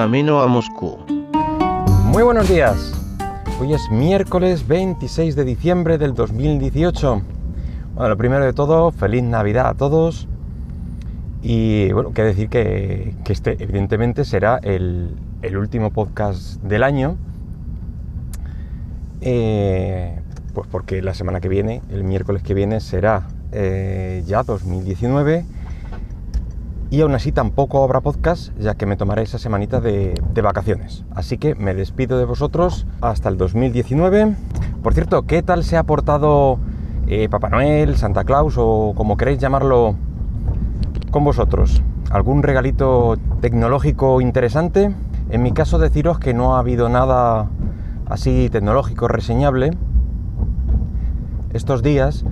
camino a Moscú. Muy buenos días. Hoy es miércoles 26 de diciembre del 2018. Bueno, lo primero de todo, feliz Navidad a todos. Y bueno, quiero decir que, este evidentemente será el, último podcast del año. Eh, pues porque la semana que viene, el miércoles que viene, será eh, ya 2019 y aún así tampoco habrá podcast ya que me tomaré esa semanita de, vacaciones. Así que me despido de vosotros hasta el 2019. Por cierto, ¿qué tal se ha portado eh, Papá Noel, Santa Claus o como queréis llamarlo con vosotros? ¿Algún regalito tecnológico interesante? En mi caso deciros que no ha habido nada así tecnológico reseñable estos días,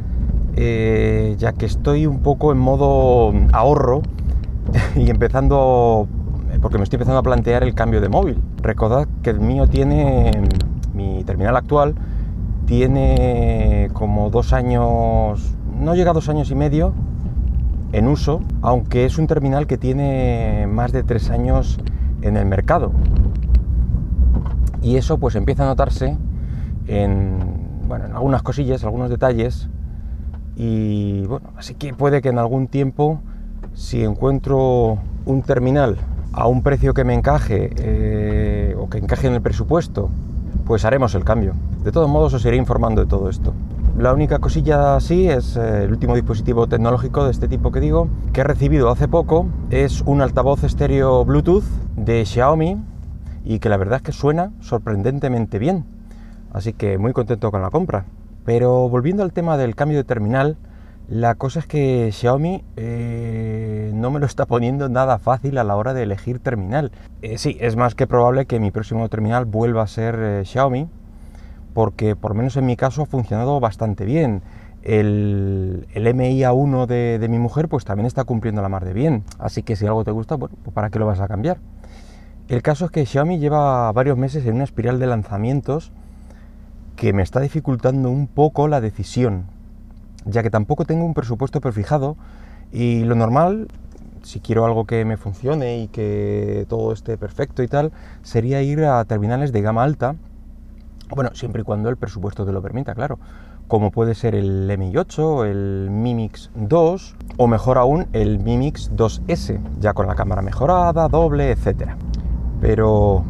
eh, ya que estoy un poco en modo ahorro y empezando, porque me estoy empezando a plantear el cambio de móvil. Recordad que el mío tiene, mi terminal actual, tiene como dos años, no llega a dos años y medio en uso, aunque es un terminal que tiene más de tres años en el mercado. Y eso pues empieza a notarse en, bueno, en algunas cosillas, algunos detalles. Y bueno, así que puede que en algún tiempo si encuentro un terminal a un precio que me encaje eh, o que encaje en el presupuesto, pues haremos el cambio. De todos modos os iré informando de todo esto. La única cosilla así es eh, el último dispositivo tecnológico de este tipo que digo, que he recibido hace poco, es un altavoz estéreo Bluetooth de Xiaomi y que la verdad es que suena sorprendentemente bien. Así que muy contento con la compra. Pero volviendo al tema del cambio de terminal, la cosa es que Xiaomi eh, no me lo está poniendo nada fácil a la hora de elegir terminal. Eh, sí, es más que probable que mi próximo terminal vuelva a ser eh, Xiaomi, porque por menos en mi caso ha funcionado bastante bien. El, el MIA1 de, de, mi mujer pues también está cumpliendo la mar de bien. Así que si algo te gusta, bueno, pues ¿para qué lo vas a cambiar? El caso es que Xiaomi lleva varios meses en una espiral de lanzamientos que me está dificultando un poco la decisión ya que tampoco tengo un presupuesto prefijado y lo normal, si quiero algo que me funcione y que todo esté perfecto y tal, sería ir a terminales de gama alta, bueno, siempre y cuando el presupuesto te lo permita, claro, como puede ser el Mi 8, el Mimix 2 o mejor aún el Mimix 2S, ya con la cámara mejorada, doble, etc. Pero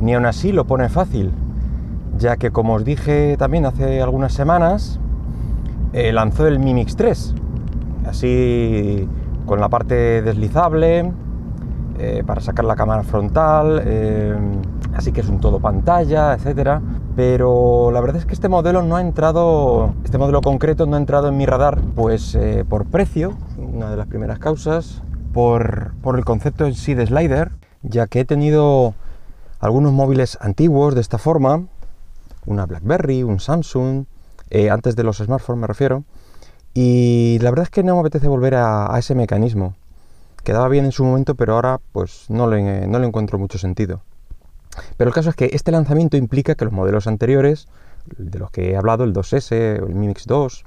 ni aún así lo pone fácil, ya que como os dije también hace algunas semanas, eh, lanzó el Mi Mix 3, así con la parte deslizable, eh, para sacar la cámara frontal, eh, así que es un todo pantalla, etcétera. Pero la verdad es que este modelo no ha entrado, este modelo concreto no ha entrado en mi radar, pues por precio, una de las primeras causas, por, por el concepto en sí de slider, ya que he tenido algunos móviles antiguos de esta forma, una BlackBerry, un Samsung, eh, antes de los smartphones me refiero, y la verdad es que no me apetece volver a, ese mecanismo. Quedaba bien en su momento, pero ahora pues no le, encuentro mucho sentido. Pero el caso es que este lanzamiento implica que los modelos anteriores, de los que he hablado, el 2S, el Mi Mix 2,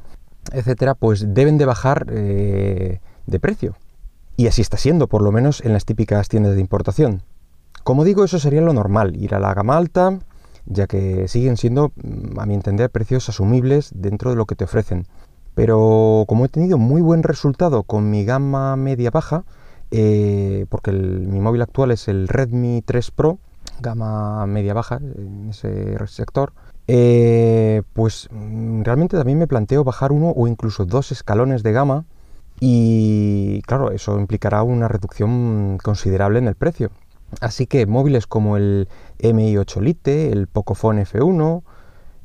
etcétera, pues deben de bajar eh, de precio. Y así está siendo, por lo menos en las típicas tiendas de importación. Como digo, eso sería lo normal, ir a la gama alta, ya que siguen siendo, mm, a mi entender, precios asumibles dentro de lo que te ofrecen. Pero como he tenido muy buen resultado con mi gama media-baja, eh, porque mi móvil actual es el Redmi 3 Pro, gama media-baja en ese sector, eh, pues mm, realmente también me planteo bajar uno o incluso dos escalones de gama y claro, eso implicará una reducción considerable en el precio. Así que móviles como el MI8 Lite, el Pocophone F1,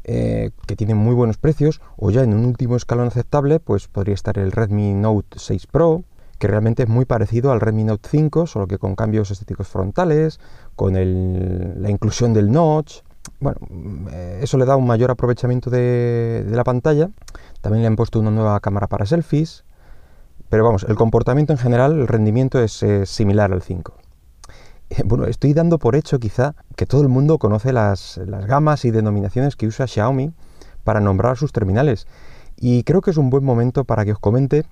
eh, que tienen muy buenos precios, o ya en un último escalón aceptable, pues podría estar el Redmi Note 6 Pro, que realmente es muy parecido al Redmi Note 5, solo que con cambios estéticos frontales, con la inclusión del notch. Bueno, eh, eso le da un mayor aprovechamiento de, la pantalla. También le han puesto una nueva cámara para selfies. Pero vamos, el comportamiento en general, el rendimiento es similar al 5. bueno, estoy dando por hecho quizá que todo el mundo conoce las, gamas y denominaciones que usa Xiaomi para nombrar sus terminales. Y creo que es un buen momento para que os comente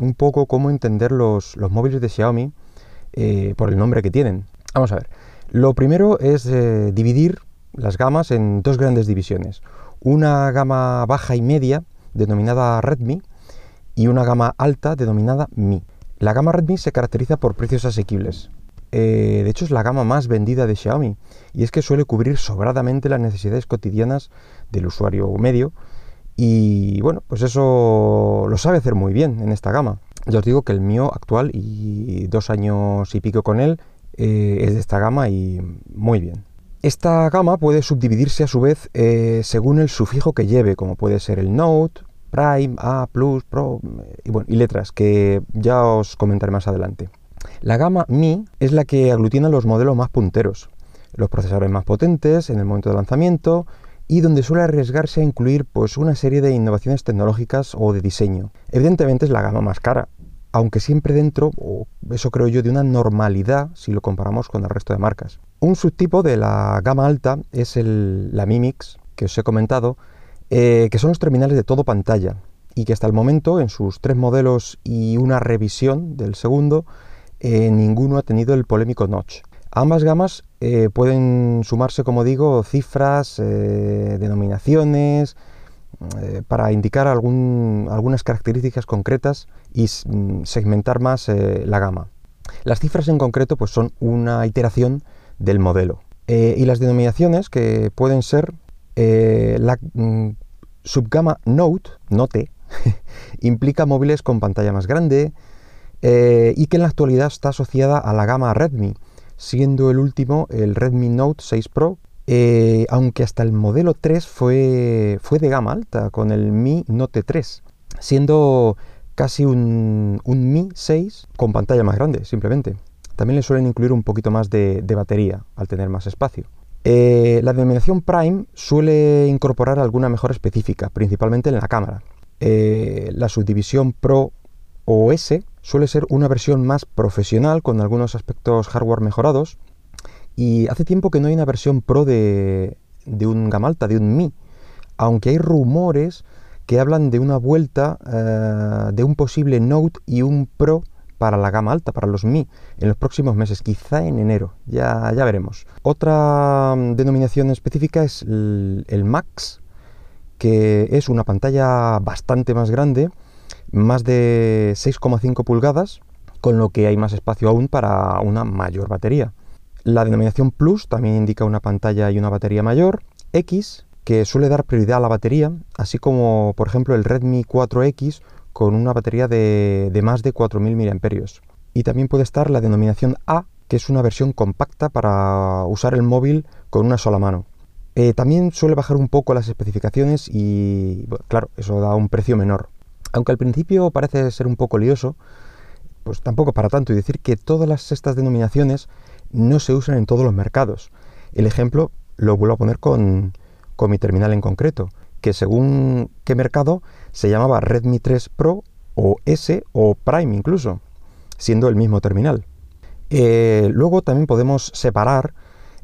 un poco cómo entender los, móviles de Xiaomi eh, por el nombre que tienen. Vamos a ver, Lo primero es eh, dividir las gamas en dos grandes divisiones. Una gama baja y media, denominada Redmi, y una gama alta, denominada Mi. La gama Redmi se caracteriza por precios asequibles. Eh, de hecho, es la gama más vendida de Xiaomi, y es que suele cubrir sobradamente las necesidades cotidianas del usuario medio, y bueno, pues eso lo sabe hacer muy bien en esta gama. Ya os digo que el mío actual y dos años y pico con él eh, es de esta gama y muy bien. Esta gama puede subdividirse a su vez eh, según el sufijo que lleve, como puede ser el Note, Prime, A, Plus, Pro y, bueno, y letras, que ya os comentaré más adelante. La gama Mi es la que aglutina los modelos más punteros, los procesadores más potentes en el momento de lanzamiento y donde suele arriesgarse a incluir pues, una serie de innovaciones tecnológicas o de diseño. Evidentemente es la gama más cara, aunque siempre dentro, o eso creo yo, de una normalidad si lo comparamos con el resto de marcas. Un subtipo de la gama alta es el, la Mi Mix, que os he comentado, eh, que son los terminales de todo pantalla y que hasta el momento, en sus tres modelos y una revisión del segundo, eh, ninguno ha tenido el polémico notch. Ambas gamas eh, pueden sumarse, como digo, cifras, denominaciones, para indicar algunas características concretas y mm, segmentar más la gama. Las cifras en concreto pues, son una iteración del modelo. Eh, y las denominaciones que pueden ser eh, la mm, subgama Note, Note, implica móviles con pantalla más grande eh, y que en la actualidad está asociada a la gama Redmi, siendo el último el Redmi Note 6 Pro, aunque hasta el modelo 3 fue, fue de gama alta con el Mi Note 3, siendo casi un, un Mi 6 con pantalla más grande, simplemente. También le suelen incluir un poquito más de, batería al tener más espacio. Eh, la denominación Prime suele incorporar alguna mejora específica, principalmente en la cámara. Eh, la subdivisión Pro o S suele ser una versión más profesional con algunos aspectos hardware mejorados. Y hace tiempo que no hay una versión Pro de, un gama alta, de un Mi, aunque hay rumores que hablan de una vuelta eh, de un posible Note y un Pro para la gama alta, para los Mi, en los próximos meses, quizá en enero, ya, ya veremos. Otra mm, denominación específica es el, Max, que es una pantalla bastante más grande, más de 6,5 pulgadas, con lo que hay más espacio aún para una mayor batería. La denominación Plus también indica una pantalla y una batería mayor. X, que suele dar prioridad a la batería, así como por ejemplo el Redmi 4X con una batería de, más de 4.000 mAh. Y también puede estar la denominación A, que es una versión compacta para usar el móvil con una sola mano. Eh, también suele bajar un poco las especificaciones y, claro, eso da un precio menor. Aunque al principio parece ser un poco lioso, pues tampoco para tanto y decir que todas estas denominaciones no se usan en todos los mercados. El ejemplo lo vuelvo a poner con, con mi terminal en concreto que según qué mercado se llamaba Redmi 3 Pro o S o Prime incluso, siendo el mismo terminal. Eh, luego también podemos separar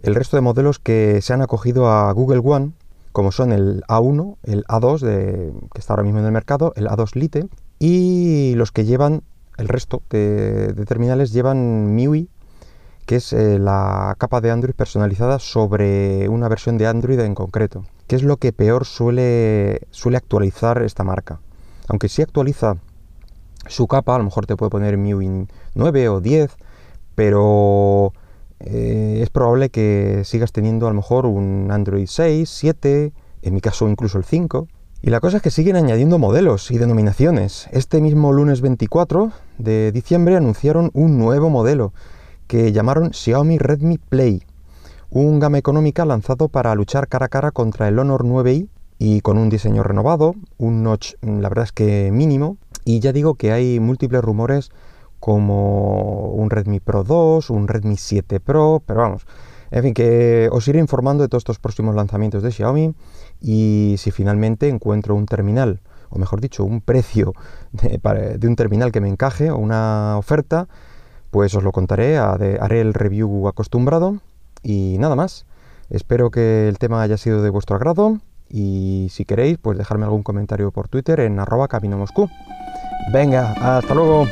el resto de modelos que se han acogido a Google One, como son el A1, el A2, de, que está ahora mismo en el mercado, el A2 Lite, y los que llevan, el resto de, terminales llevan MIUI, que es eh, la capa de Android personalizada sobre una versión de Android en concreto. ¿Qué es lo que peor suele, suele actualizar esta marca? Aunque sí actualiza su capa, a lo mejor te puede poner MIUI 9 o 10, pero eh, es probable que sigas teniendo a lo mejor un Android 6, 7, en mi caso incluso el 5. Y la cosa es que siguen añadiendo modelos y denominaciones. Este mismo lunes 24 de diciembre anunciaron un nuevo modelo que llamaron Xiaomi Redmi Play un gama económica lanzado para luchar cara a cara contra el Honor 9i y con un diseño renovado, un notch la verdad es que mínimo, y ya digo que hay múltiples rumores como un Redmi Pro 2, un Redmi 7 Pro, pero vamos, en fin, que os iré informando de todos estos próximos lanzamientos de Xiaomi y si finalmente encuentro un terminal, o mejor dicho, un precio de, un terminal que me encaje o una oferta, pues os lo contaré, haré el review acostumbrado y nada más. Espero que el tema haya sido de vuestro agrado y si queréis, pues dejarme algún comentario por Twitter en arroba camino Moscú. Venga, hasta luego.